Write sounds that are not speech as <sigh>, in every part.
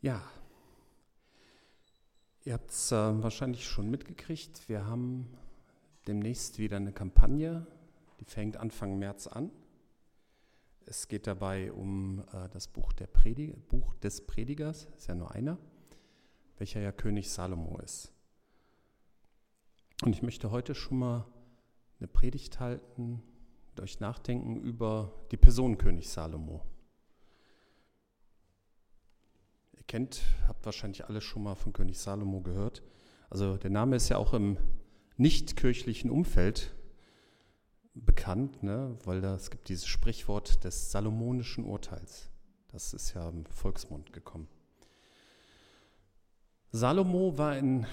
Ja, ihr habt es äh, wahrscheinlich schon mitgekriegt. Wir haben demnächst wieder eine Kampagne, die fängt Anfang März an. Es geht dabei um äh, das Buch, Predig Buch des Predigers, ist ja nur einer, welcher ja König Salomo ist. Und ich möchte heute schon mal eine Predigt halten, mit euch nachdenken über die Person König Salomo. Kennt, habt wahrscheinlich alle schon mal von König Salomo gehört. Also der Name ist ja auch im nicht-kirchlichen Umfeld bekannt, ne? weil da, es gibt dieses Sprichwort des salomonischen Urteils. Das ist ja im Volksmund gekommen. Salomo war in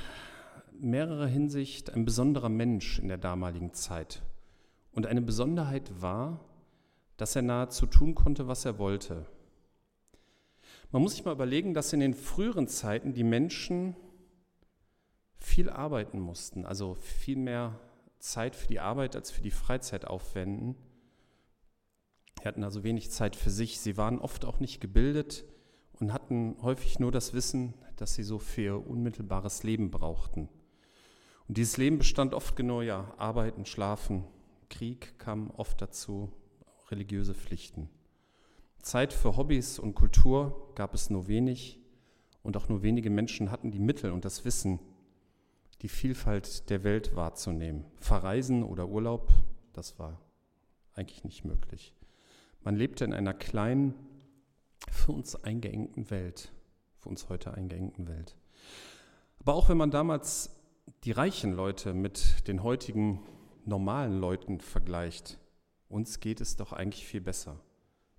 mehrerer Hinsicht ein besonderer Mensch in der damaligen Zeit. Und eine Besonderheit war, dass er nahezu tun konnte, was er wollte. Man muss sich mal überlegen, dass in den früheren Zeiten die Menschen viel arbeiten mussten, also viel mehr Zeit für die Arbeit als für die Freizeit aufwenden. Sie hatten also wenig Zeit für sich. Sie waren oft auch nicht gebildet und hatten häufig nur das Wissen, das sie so für ihr unmittelbares Leben brauchten. Und dieses Leben bestand oft genau ja, Arbeiten, Schlafen, Krieg kam oft dazu, religiöse Pflichten. Zeit für Hobbys und Kultur gab es nur wenig und auch nur wenige Menschen hatten die Mittel und das Wissen, die Vielfalt der Welt wahrzunehmen. Verreisen oder Urlaub, das war eigentlich nicht möglich. Man lebte in einer kleinen, für uns eingeengten Welt, für uns heute eingeengten Welt. Aber auch wenn man damals die reichen Leute mit den heutigen normalen Leuten vergleicht, uns geht es doch eigentlich viel besser.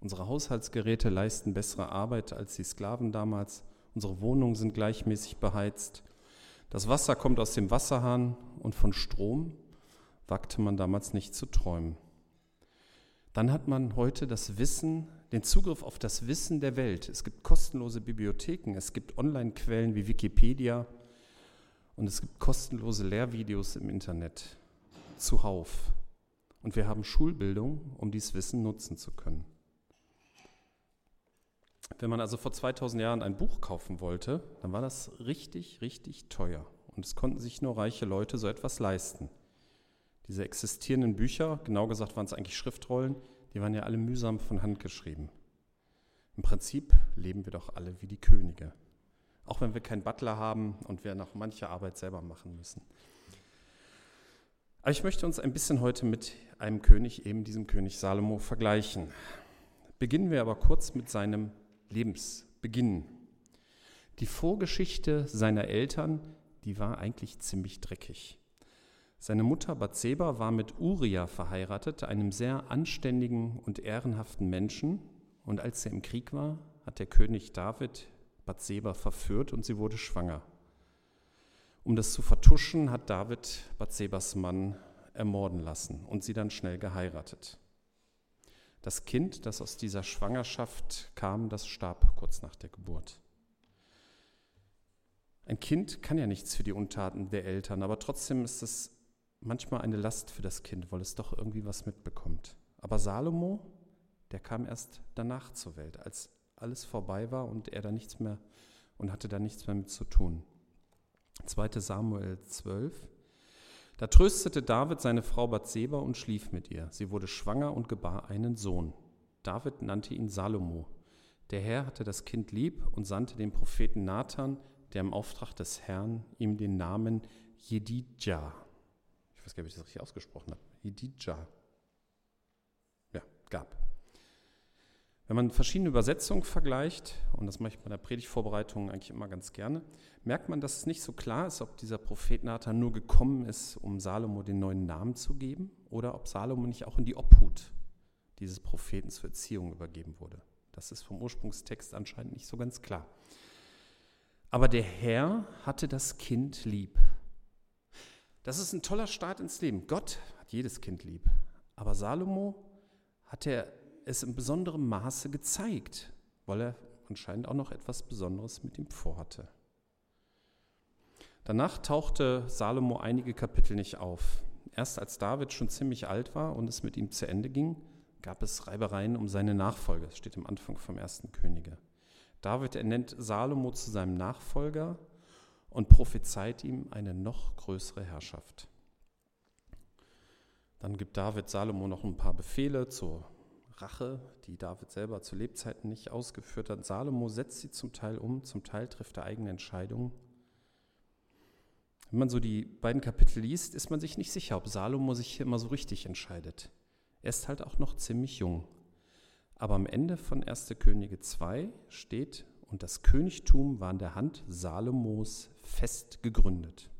Unsere Haushaltsgeräte leisten bessere Arbeit als die Sklaven damals. Unsere Wohnungen sind gleichmäßig beheizt. Das Wasser kommt aus dem Wasserhahn und von Strom wagte man damals nicht zu träumen. Dann hat man heute das Wissen, den Zugriff auf das Wissen der Welt. Es gibt kostenlose Bibliotheken, es gibt Online-Quellen wie Wikipedia und es gibt kostenlose Lehrvideos im Internet zuhauf. Und wir haben Schulbildung, um dieses Wissen nutzen zu können. Wenn man also vor 2000 Jahren ein Buch kaufen wollte, dann war das richtig, richtig teuer. Und es konnten sich nur reiche Leute so etwas leisten. Diese existierenden Bücher, genau gesagt waren es eigentlich Schriftrollen, die waren ja alle mühsam von Hand geschrieben. Im Prinzip leben wir doch alle wie die Könige. Auch wenn wir keinen Butler haben und wir noch manche Arbeit selber machen müssen. Aber ich möchte uns ein bisschen heute mit einem König, eben diesem König Salomo, vergleichen. Beginnen wir aber kurz mit seinem Lebensbeginn. Die Vorgeschichte seiner Eltern, die war eigentlich ziemlich dreckig. Seine Mutter Bathseba war mit Uria verheiratet, einem sehr anständigen und ehrenhaften Menschen. Und als er im Krieg war, hat der König David Bathseba verführt und sie wurde schwanger. Um das zu vertuschen, hat David Bathsebas Mann ermorden lassen und sie dann schnell geheiratet. Das Kind, das aus dieser Schwangerschaft kam, das starb kurz nach der Geburt. Ein Kind kann ja nichts für die Untaten der Eltern, aber trotzdem ist es manchmal eine Last für das Kind, weil es doch irgendwie was mitbekommt. Aber Salomo, der kam erst danach zur Welt, als alles vorbei war und er da nichts mehr und hatte da nichts mehr mit zu tun. 2. Samuel 12, da tröstete David seine Frau Bathseba und schlief mit ihr. Sie wurde schwanger und gebar einen Sohn. David nannte ihn Salomo. Der Herr hatte das Kind lieb und sandte den Propheten Nathan, der im Auftrag des Herrn ihm den Namen Jedidja, ich weiß gar nicht, ob ich das richtig ausgesprochen habe, Jedidja, ja, gab. Wenn man verschiedene Übersetzungen vergleicht, und das mache ich bei der Predigtvorbereitung eigentlich immer ganz gerne, merkt man, dass es nicht so klar ist, ob dieser Prophet Nathan nur gekommen ist, um Salomo den neuen Namen zu geben, oder ob Salomo nicht auch in die Obhut dieses Propheten zur Erziehung übergeben wurde. Das ist vom Ursprungstext anscheinend nicht so ganz klar. Aber der Herr hatte das Kind lieb. Das ist ein toller Start ins Leben. Gott hat jedes Kind lieb. Aber Salomo hat er es in besonderem Maße gezeigt, weil er anscheinend auch noch etwas Besonderes mit ihm vorhatte. Danach tauchte Salomo einige Kapitel nicht auf. Erst als David schon ziemlich alt war und es mit ihm zu Ende ging, gab es Reibereien um seine Nachfolge. Das steht am Anfang vom ersten Könige. David ernennt Salomo zu seinem Nachfolger und prophezeit ihm eine noch größere Herrschaft. Dann gibt David Salomo noch ein paar Befehle zur Rache, die David selber zu Lebzeiten nicht ausgeführt hat. Salomo setzt sie zum Teil um, zum Teil trifft er eigene Entscheidungen. Wenn man so die beiden Kapitel liest, ist man sich nicht sicher, ob Salomo sich hier immer so richtig entscheidet. Er ist halt auch noch ziemlich jung. Aber am Ende von 1. Könige 2 steht, und das Königtum war in der Hand Salomos fest gegründet.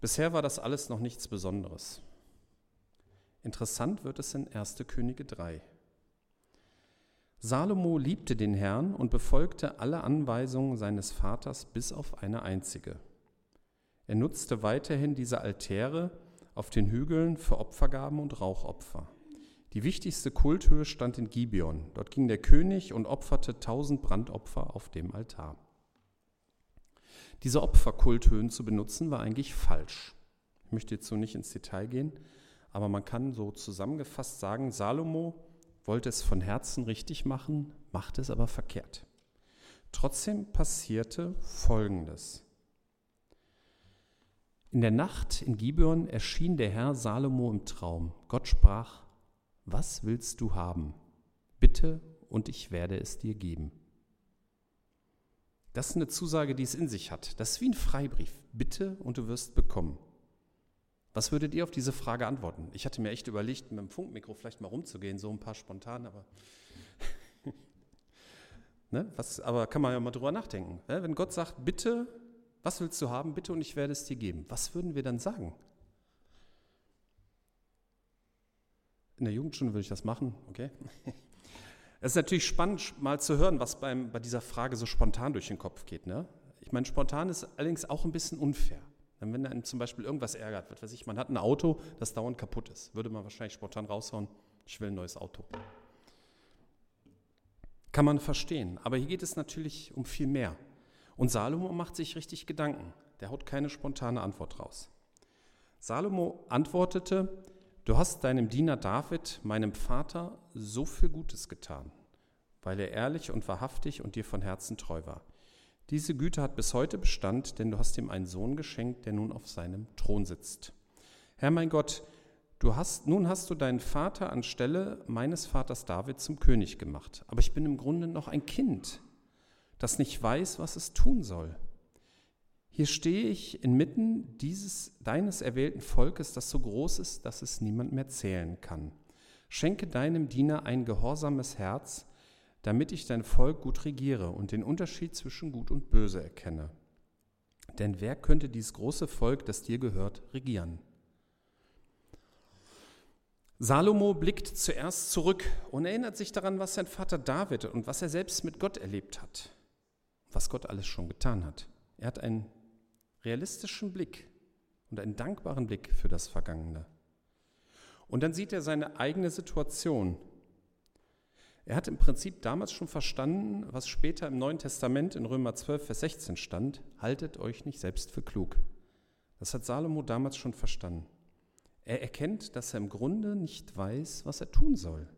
Bisher war das alles noch nichts Besonderes. Interessant wird es in 1. Könige 3. Salomo liebte den Herrn und befolgte alle Anweisungen seines Vaters bis auf eine einzige. Er nutzte weiterhin diese Altäre auf den Hügeln für Opfergaben und Rauchopfer. Die wichtigste Kulthöhe stand in Gibeon. Dort ging der König und opferte tausend Brandopfer auf dem Altar. Diese Opferkulthöhen zu benutzen war eigentlich falsch. Ich möchte jetzt so nicht ins Detail gehen, aber man kann so zusammengefasst sagen, Salomo wollte es von Herzen richtig machen, machte es aber verkehrt. Trotzdem passierte Folgendes. In der Nacht in Gibeon erschien der Herr Salomo im Traum. Gott sprach, was willst du haben? Bitte und ich werde es dir geben. Das ist eine Zusage, die es in sich hat. Das ist wie ein Freibrief. Bitte und du wirst bekommen. Was würdet ihr auf diese Frage antworten? Ich hatte mir echt überlegt, mit dem Funkmikro vielleicht mal rumzugehen, so ein paar spontan, aber. <laughs> ne? Was, aber kann man ja mal drüber nachdenken. Ne? Wenn Gott sagt, bitte, was willst du haben, bitte und ich werde es dir geben, was würden wir dann sagen? In der Jugendstunde würde ich das machen, okay? <laughs> Es ist natürlich spannend, mal zu hören, was beim, bei dieser Frage so spontan durch den Kopf geht. Ne? Ich meine, spontan ist allerdings auch ein bisschen unfair. Wenn dann zum Beispiel irgendwas ärgert wird, weiß ich, man hat ein Auto, das dauernd kaputt ist, würde man wahrscheinlich spontan raushauen, ich will ein neues Auto. Kann man verstehen. Aber hier geht es natürlich um viel mehr. Und Salomo macht sich richtig Gedanken. Der haut keine spontane Antwort raus. Salomo antwortete, du hast deinem Diener David, meinem Vater, so viel Gutes getan, weil er ehrlich und wahrhaftig und dir von Herzen treu war. Diese Güte hat bis heute Bestand, denn du hast ihm einen Sohn geschenkt, der nun auf seinem Thron sitzt. Herr mein Gott, du hast, nun hast du deinen Vater anstelle meines Vaters David zum König gemacht. Aber ich bin im Grunde noch ein Kind, das nicht weiß, was es tun soll. Hier stehe ich inmitten dieses deines erwählten Volkes, das so groß ist, dass es niemand mehr zählen kann. Schenke deinem Diener ein gehorsames Herz, damit ich dein Volk gut regiere und den Unterschied zwischen Gut und Böse erkenne. Denn wer könnte dieses große Volk, das dir gehört, regieren? Salomo blickt zuerst zurück und erinnert sich daran, was sein Vater David und was er selbst mit Gott erlebt hat, was Gott alles schon getan hat. Er hat einen realistischen Blick und einen dankbaren Blick für das Vergangene. Und dann sieht er seine eigene Situation er hat im Prinzip damals schon verstanden, was später im Neuen Testament in Römer 12, Vers 16 stand, haltet euch nicht selbst für klug. Das hat Salomo damals schon verstanden. Er erkennt, dass er im Grunde nicht weiß, was er tun soll.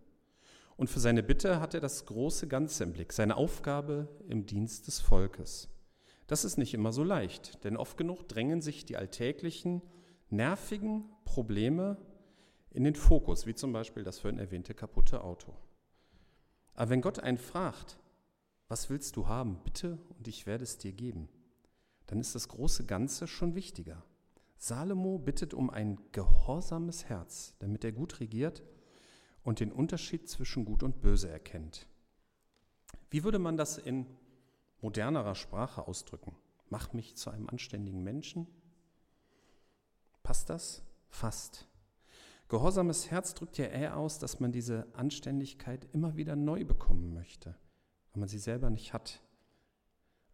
Und für seine Bitte hat er das große Ganze im Blick, seine Aufgabe im Dienst des Volkes. Das ist nicht immer so leicht, denn oft genug drängen sich die alltäglichen, nervigen Probleme in den Fokus, wie zum Beispiel das vorhin erwähnte kaputte Auto. Aber wenn Gott einen fragt, was willst du haben, bitte, und ich werde es dir geben, dann ist das große Ganze schon wichtiger. Salomo bittet um ein gehorsames Herz, damit er gut regiert und den Unterschied zwischen Gut und Böse erkennt. Wie würde man das in modernerer Sprache ausdrücken? Mach mich zu einem anständigen Menschen? Passt das? Fast. Gehorsames Herz drückt ja eher aus, dass man diese Anständigkeit immer wieder neu bekommen möchte, weil man sie selber nicht hat.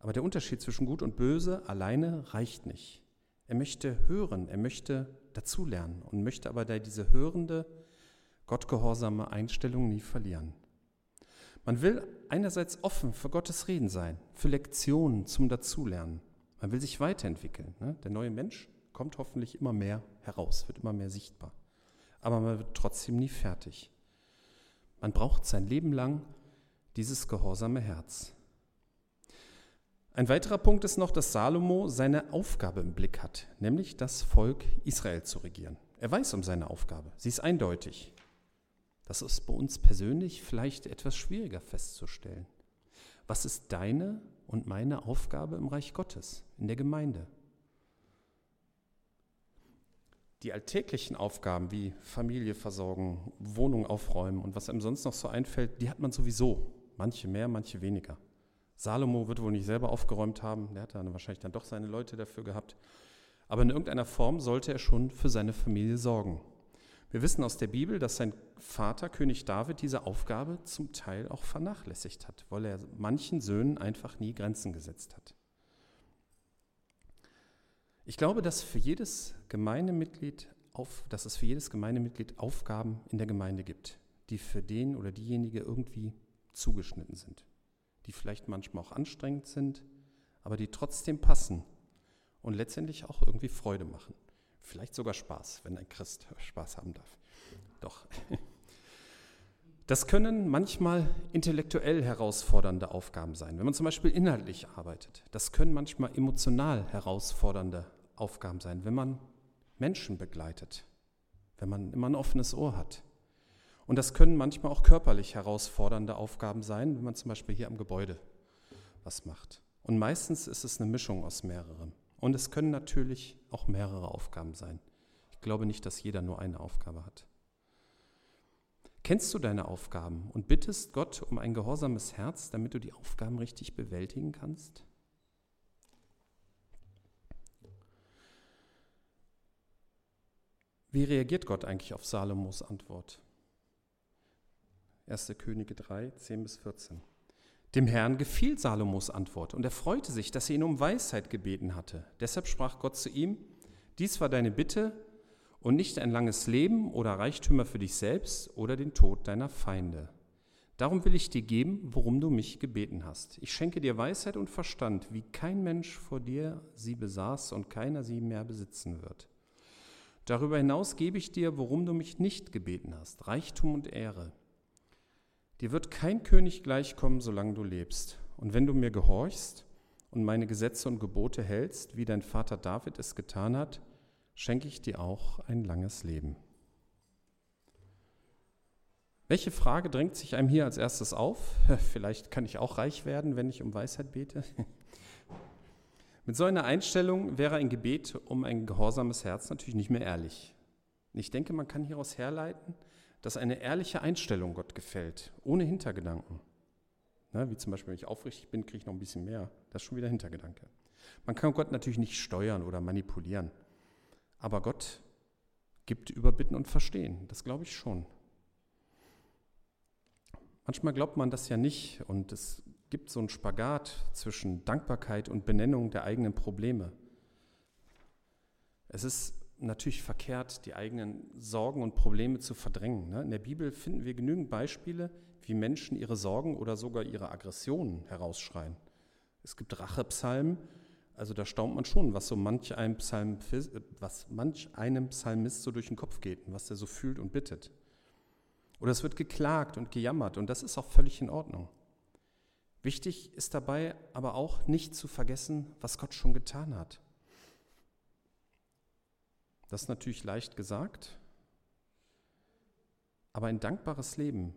Aber der Unterschied zwischen Gut und Böse alleine reicht nicht. Er möchte hören, er möchte dazulernen und möchte aber diese hörende, gottgehorsame Einstellung nie verlieren. Man will einerseits offen für Gottes Reden sein, für Lektionen zum Dazulernen. Man will sich weiterentwickeln. Ne? Der neue Mensch kommt hoffentlich immer mehr heraus, wird immer mehr sichtbar aber man wird trotzdem nie fertig. Man braucht sein Leben lang dieses gehorsame Herz. Ein weiterer Punkt ist noch, dass Salomo seine Aufgabe im Blick hat, nämlich das Volk Israel zu regieren. Er weiß um seine Aufgabe, sie ist eindeutig. Das ist bei uns persönlich vielleicht etwas schwieriger festzustellen. Was ist deine und meine Aufgabe im Reich Gottes, in der Gemeinde? Die alltäglichen Aufgaben wie Familie versorgen, Wohnung aufräumen und was einem sonst noch so einfällt, die hat man sowieso. Manche mehr, manche weniger. Salomo wird wohl nicht selber aufgeräumt haben, der hat dann wahrscheinlich dann doch seine Leute dafür gehabt. Aber in irgendeiner Form sollte er schon für seine Familie sorgen. Wir wissen aus der Bibel, dass sein Vater, König David, diese Aufgabe zum Teil auch vernachlässigt hat, weil er manchen Söhnen einfach nie Grenzen gesetzt hat. Ich glaube, dass, für jedes Gemeindemitglied auf, dass es für jedes Gemeindemitglied Aufgaben in der Gemeinde gibt, die für den oder diejenige irgendwie zugeschnitten sind die vielleicht manchmal auch anstrengend sind, aber die trotzdem passen und letztendlich auch irgendwie Freude machen. Vielleicht sogar Spaß, wenn ein Christ Spaß haben darf. Doch. <laughs> Das können manchmal intellektuell herausfordernde Aufgaben sein, wenn man zum Beispiel inhaltlich arbeitet. Das können manchmal emotional herausfordernde Aufgaben sein, wenn man Menschen begleitet, wenn man immer ein offenes Ohr hat. Und das können manchmal auch körperlich herausfordernde Aufgaben sein, wenn man zum Beispiel hier am Gebäude was macht. Und meistens ist es eine Mischung aus mehreren. Und es können natürlich auch mehrere Aufgaben sein. Ich glaube nicht, dass jeder nur eine Aufgabe hat. Kennst du deine Aufgaben und bittest Gott um ein gehorsames Herz, damit du die Aufgaben richtig bewältigen kannst? Wie reagiert Gott eigentlich auf Salomos Antwort? 1. Könige 3, 10 bis 14. Dem Herrn gefiel Salomos Antwort und er freute sich, dass er ihn um Weisheit gebeten hatte. Deshalb sprach Gott zu ihm, dies war deine Bitte und nicht ein langes Leben oder Reichtümer für dich selbst oder den Tod deiner Feinde. Darum will ich dir geben, worum du mich gebeten hast. Ich schenke dir Weisheit und Verstand, wie kein Mensch vor dir sie besaß und keiner sie mehr besitzen wird. Darüber hinaus gebe ich dir, worum du mich nicht gebeten hast, Reichtum und Ehre Dir wird kein König gleichkommen, solange du lebst. Und wenn du mir gehorchst und meine Gesetze und Gebote hältst, wie dein Vater David es getan hat, schenke ich dir auch ein langes Leben. Welche Frage drängt sich einem hier als erstes auf? <laughs> Vielleicht kann ich auch reich werden, wenn ich um Weisheit bete. <laughs> Mit so einer Einstellung wäre ein Gebet um ein gehorsames Herz natürlich nicht mehr ehrlich. Ich denke, man kann hieraus herleiten, dass eine ehrliche Einstellung Gott gefällt, ohne Hintergedanken. Na, wie zum Beispiel, wenn ich aufrichtig bin, kriege ich noch ein bisschen mehr. Das ist schon wieder Hintergedanke. Man kann Gott natürlich nicht steuern oder manipulieren. Aber Gott gibt Überbitten und Verstehen. Das glaube ich schon. Manchmal glaubt man das ja nicht und es gibt so einen Spagat zwischen Dankbarkeit und Benennung der eigenen Probleme. Es ist natürlich verkehrt, die eigenen Sorgen und Probleme zu verdrängen. Ne? In der Bibel finden wir genügend Beispiele, wie Menschen ihre Sorgen oder sogar ihre Aggressionen herausschreien. Es gibt Rachepsalmen, also da staunt man schon, was so manch einem, Psalm, was manch einem Psalmist so durch den Kopf geht und was er so fühlt und bittet. Oder es wird geklagt und gejammert und das ist auch völlig in Ordnung. Wichtig ist dabei aber auch nicht zu vergessen, was Gott schon getan hat. Das ist natürlich leicht gesagt, aber ein dankbares Leben,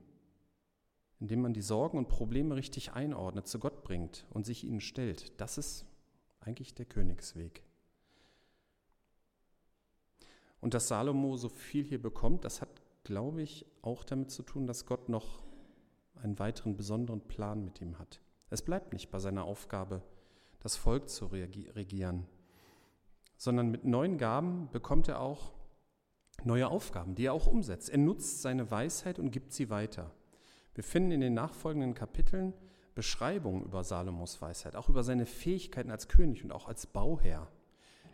in dem man die Sorgen und Probleme richtig einordnet, zu Gott bringt und sich ihnen stellt, das ist eigentlich der Königsweg. Und dass Salomo so viel hier bekommt, das hat, glaube ich, auch damit zu tun, dass Gott noch einen weiteren besonderen Plan mit ihm hat. Es bleibt nicht bei seiner Aufgabe, das Volk zu regieren, sondern mit neuen Gaben bekommt er auch neue Aufgaben, die er auch umsetzt. Er nutzt seine Weisheit und gibt sie weiter. Wir finden in den nachfolgenden Kapiteln Beschreibungen über Salomos Weisheit, auch über seine Fähigkeiten als König und auch als Bauherr.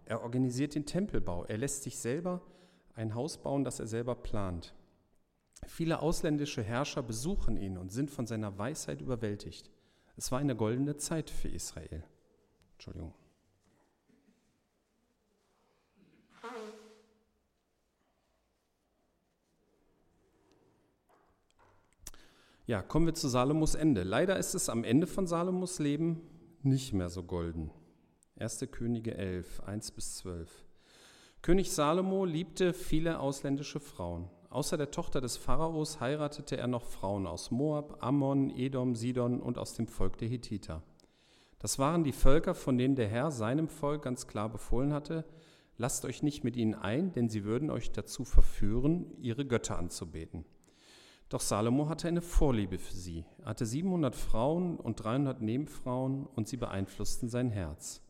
Er organisiert den Tempelbau, er lässt sich selber ein Haus bauen, das er selber plant. Viele ausländische Herrscher besuchen ihn und sind von seiner Weisheit überwältigt. Es war eine goldene Zeit für Israel. Entschuldigung. Ja, kommen wir zu Salomos Ende. Leider ist es am Ende von Salomos Leben nicht mehr so golden. 1. Könige 11, 1 bis 12. König Salomo liebte viele ausländische Frauen. Außer der Tochter des Pharaos heiratete er noch Frauen aus Moab, Ammon, Edom, Sidon und aus dem Volk der Hethiter. Das waren die Völker, von denen der Herr seinem Volk ganz klar befohlen hatte, lasst euch nicht mit ihnen ein, denn sie würden euch dazu verführen, ihre Götter anzubeten. Doch Salomo hatte eine Vorliebe für sie. Er hatte 700 Frauen und 300 Nebenfrauen und sie beeinflussten sein Herz.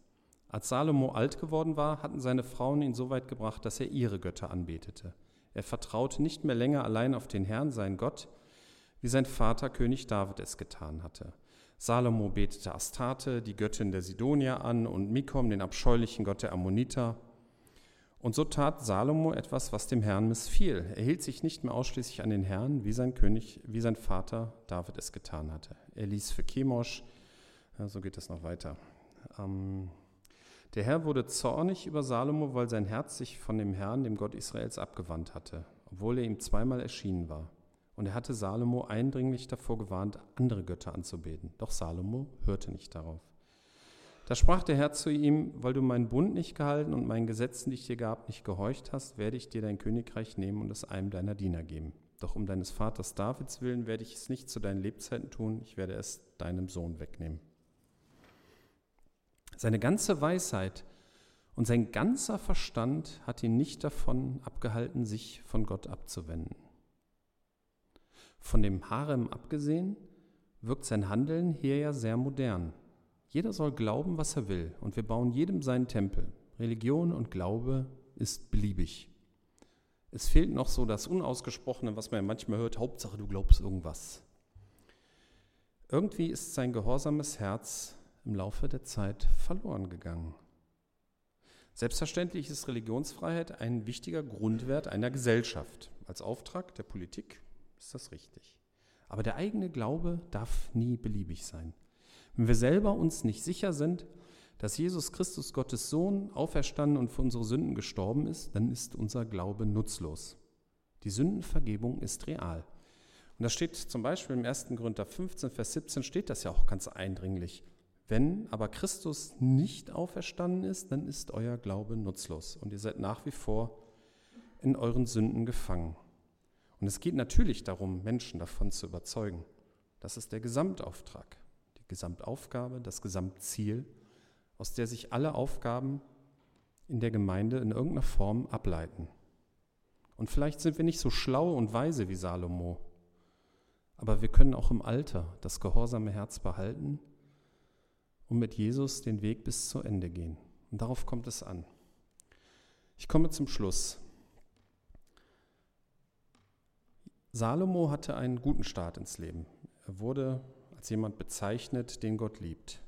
Als Salomo alt geworden war, hatten seine Frauen ihn so weit gebracht, dass er ihre Götter anbetete. Er vertraute nicht mehr länger allein auf den Herrn, seinen Gott, wie sein Vater König David es getan hatte. Salomo betete Astarte, die Göttin der Sidonier, an und Mikom, den abscheulichen Gott der Ammoniter. Und so tat Salomo etwas, was dem Herrn missfiel. Er hielt sich nicht mehr ausschließlich an den Herrn, wie sein König, wie sein Vater David es getan hatte. Er ließ für Chemosh, ja, so geht es noch weiter. Ähm, der Herr wurde zornig über Salomo, weil sein Herz sich von dem Herrn, dem Gott Israels, abgewandt hatte, obwohl er ihm zweimal erschienen war. Und er hatte Salomo eindringlich davor gewarnt, andere Götter anzubeten. Doch Salomo hörte nicht darauf. Da sprach der Herr zu ihm, weil du meinen Bund nicht gehalten und meinen Gesetzen, die ich dir gab, nicht gehorcht hast, werde ich dir dein Königreich nehmen und es einem deiner Diener geben. Doch um deines Vaters Davids willen werde ich es nicht zu deinen Lebzeiten tun, ich werde es deinem Sohn wegnehmen. Seine ganze Weisheit und sein ganzer Verstand hat ihn nicht davon abgehalten, sich von Gott abzuwenden. Von dem Harem abgesehen wirkt sein Handeln hier ja sehr modern. Jeder soll glauben, was er will, und wir bauen jedem seinen Tempel. Religion und Glaube ist beliebig. Es fehlt noch so das Unausgesprochene, was man ja manchmal hört, Hauptsache du glaubst irgendwas. Irgendwie ist sein gehorsames Herz im Laufe der Zeit verloren gegangen. Selbstverständlich ist Religionsfreiheit ein wichtiger Grundwert einer Gesellschaft. Als Auftrag der Politik ist das richtig. Aber der eigene Glaube darf nie beliebig sein. Wenn wir selber uns nicht sicher sind, dass Jesus Christus, Gottes Sohn, auferstanden und für unsere Sünden gestorben ist, dann ist unser Glaube nutzlos. Die Sündenvergebung ist real. Und das steht zum Beispiel im 1. Korinther 15, Vers 17, steht das ja auch ganz eindringlich. Wenn aber Christus nicht auferstanden ist, dann ist euer Glaube nutzlos und ihr seid nach wie vor in euren Sünden gefangen. Und es geht natürlich darum, Menschen davon zu überzeugen. Das ist der Gesamtauftrag. Gesamtaufgabe, das Gesamtziel, aus der sich alle Aufgaben in der Gemeinde in irgendeiner Form ableiten. Und vielleicht sind wir nicht so schlau und weise wie Salomo, aber wir können auch im Alter das gehorsame Herz behalten und mit Jesus den Weg bis zu Ende gehen. Und darauf kommt es an. Ich komme zum Schluss. Salomo hatte einen guten Start ins Leben. Er wurde als jemand bezeichnet, den Gott liebt.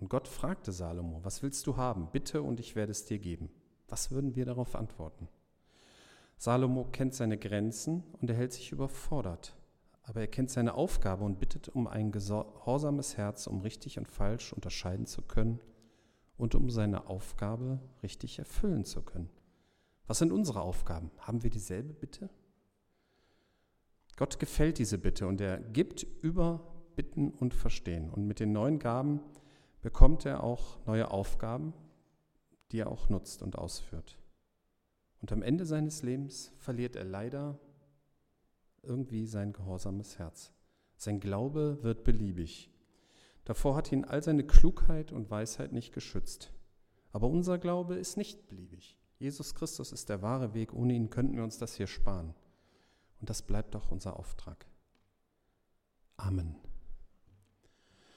Und Gott fragte Salomo, was willst du haben? Bitte und ich werde es dir geben. Was würden wir darauf antworten? Salomo kennt seine Grenzen und er hält sich überfordert. Aber er kennt seine Aufgabe und bittet um ein gehorsames Herz, um richtig und falsch unterscheiden zu können und um seine Aufgabe richtig erfüllen zu können. Was sind unsere Aufgaben? Haben wir dieselbe Bitte? Gott gefällt diese Bitte und er gibt über Bitten und Verstehen. Und mit den neuen Gaben bekommt er auch neue Aufgaben, die er auch nutzt und ausführt. Und am Ende seines Lebens verliert er leider irgendwie sein gehorsames Herz. Sein Glaube wird beliebig. Davor hat ihn all seine Klugheit und Weisheit nicht geschützt. Aber unser Glaube ist nicht beliebig. Jesus Christus ist der wahre Weg. Ohne ihn könnten wir uns das hier sparen. Und das bleibt doch unser Auftrag. Amen.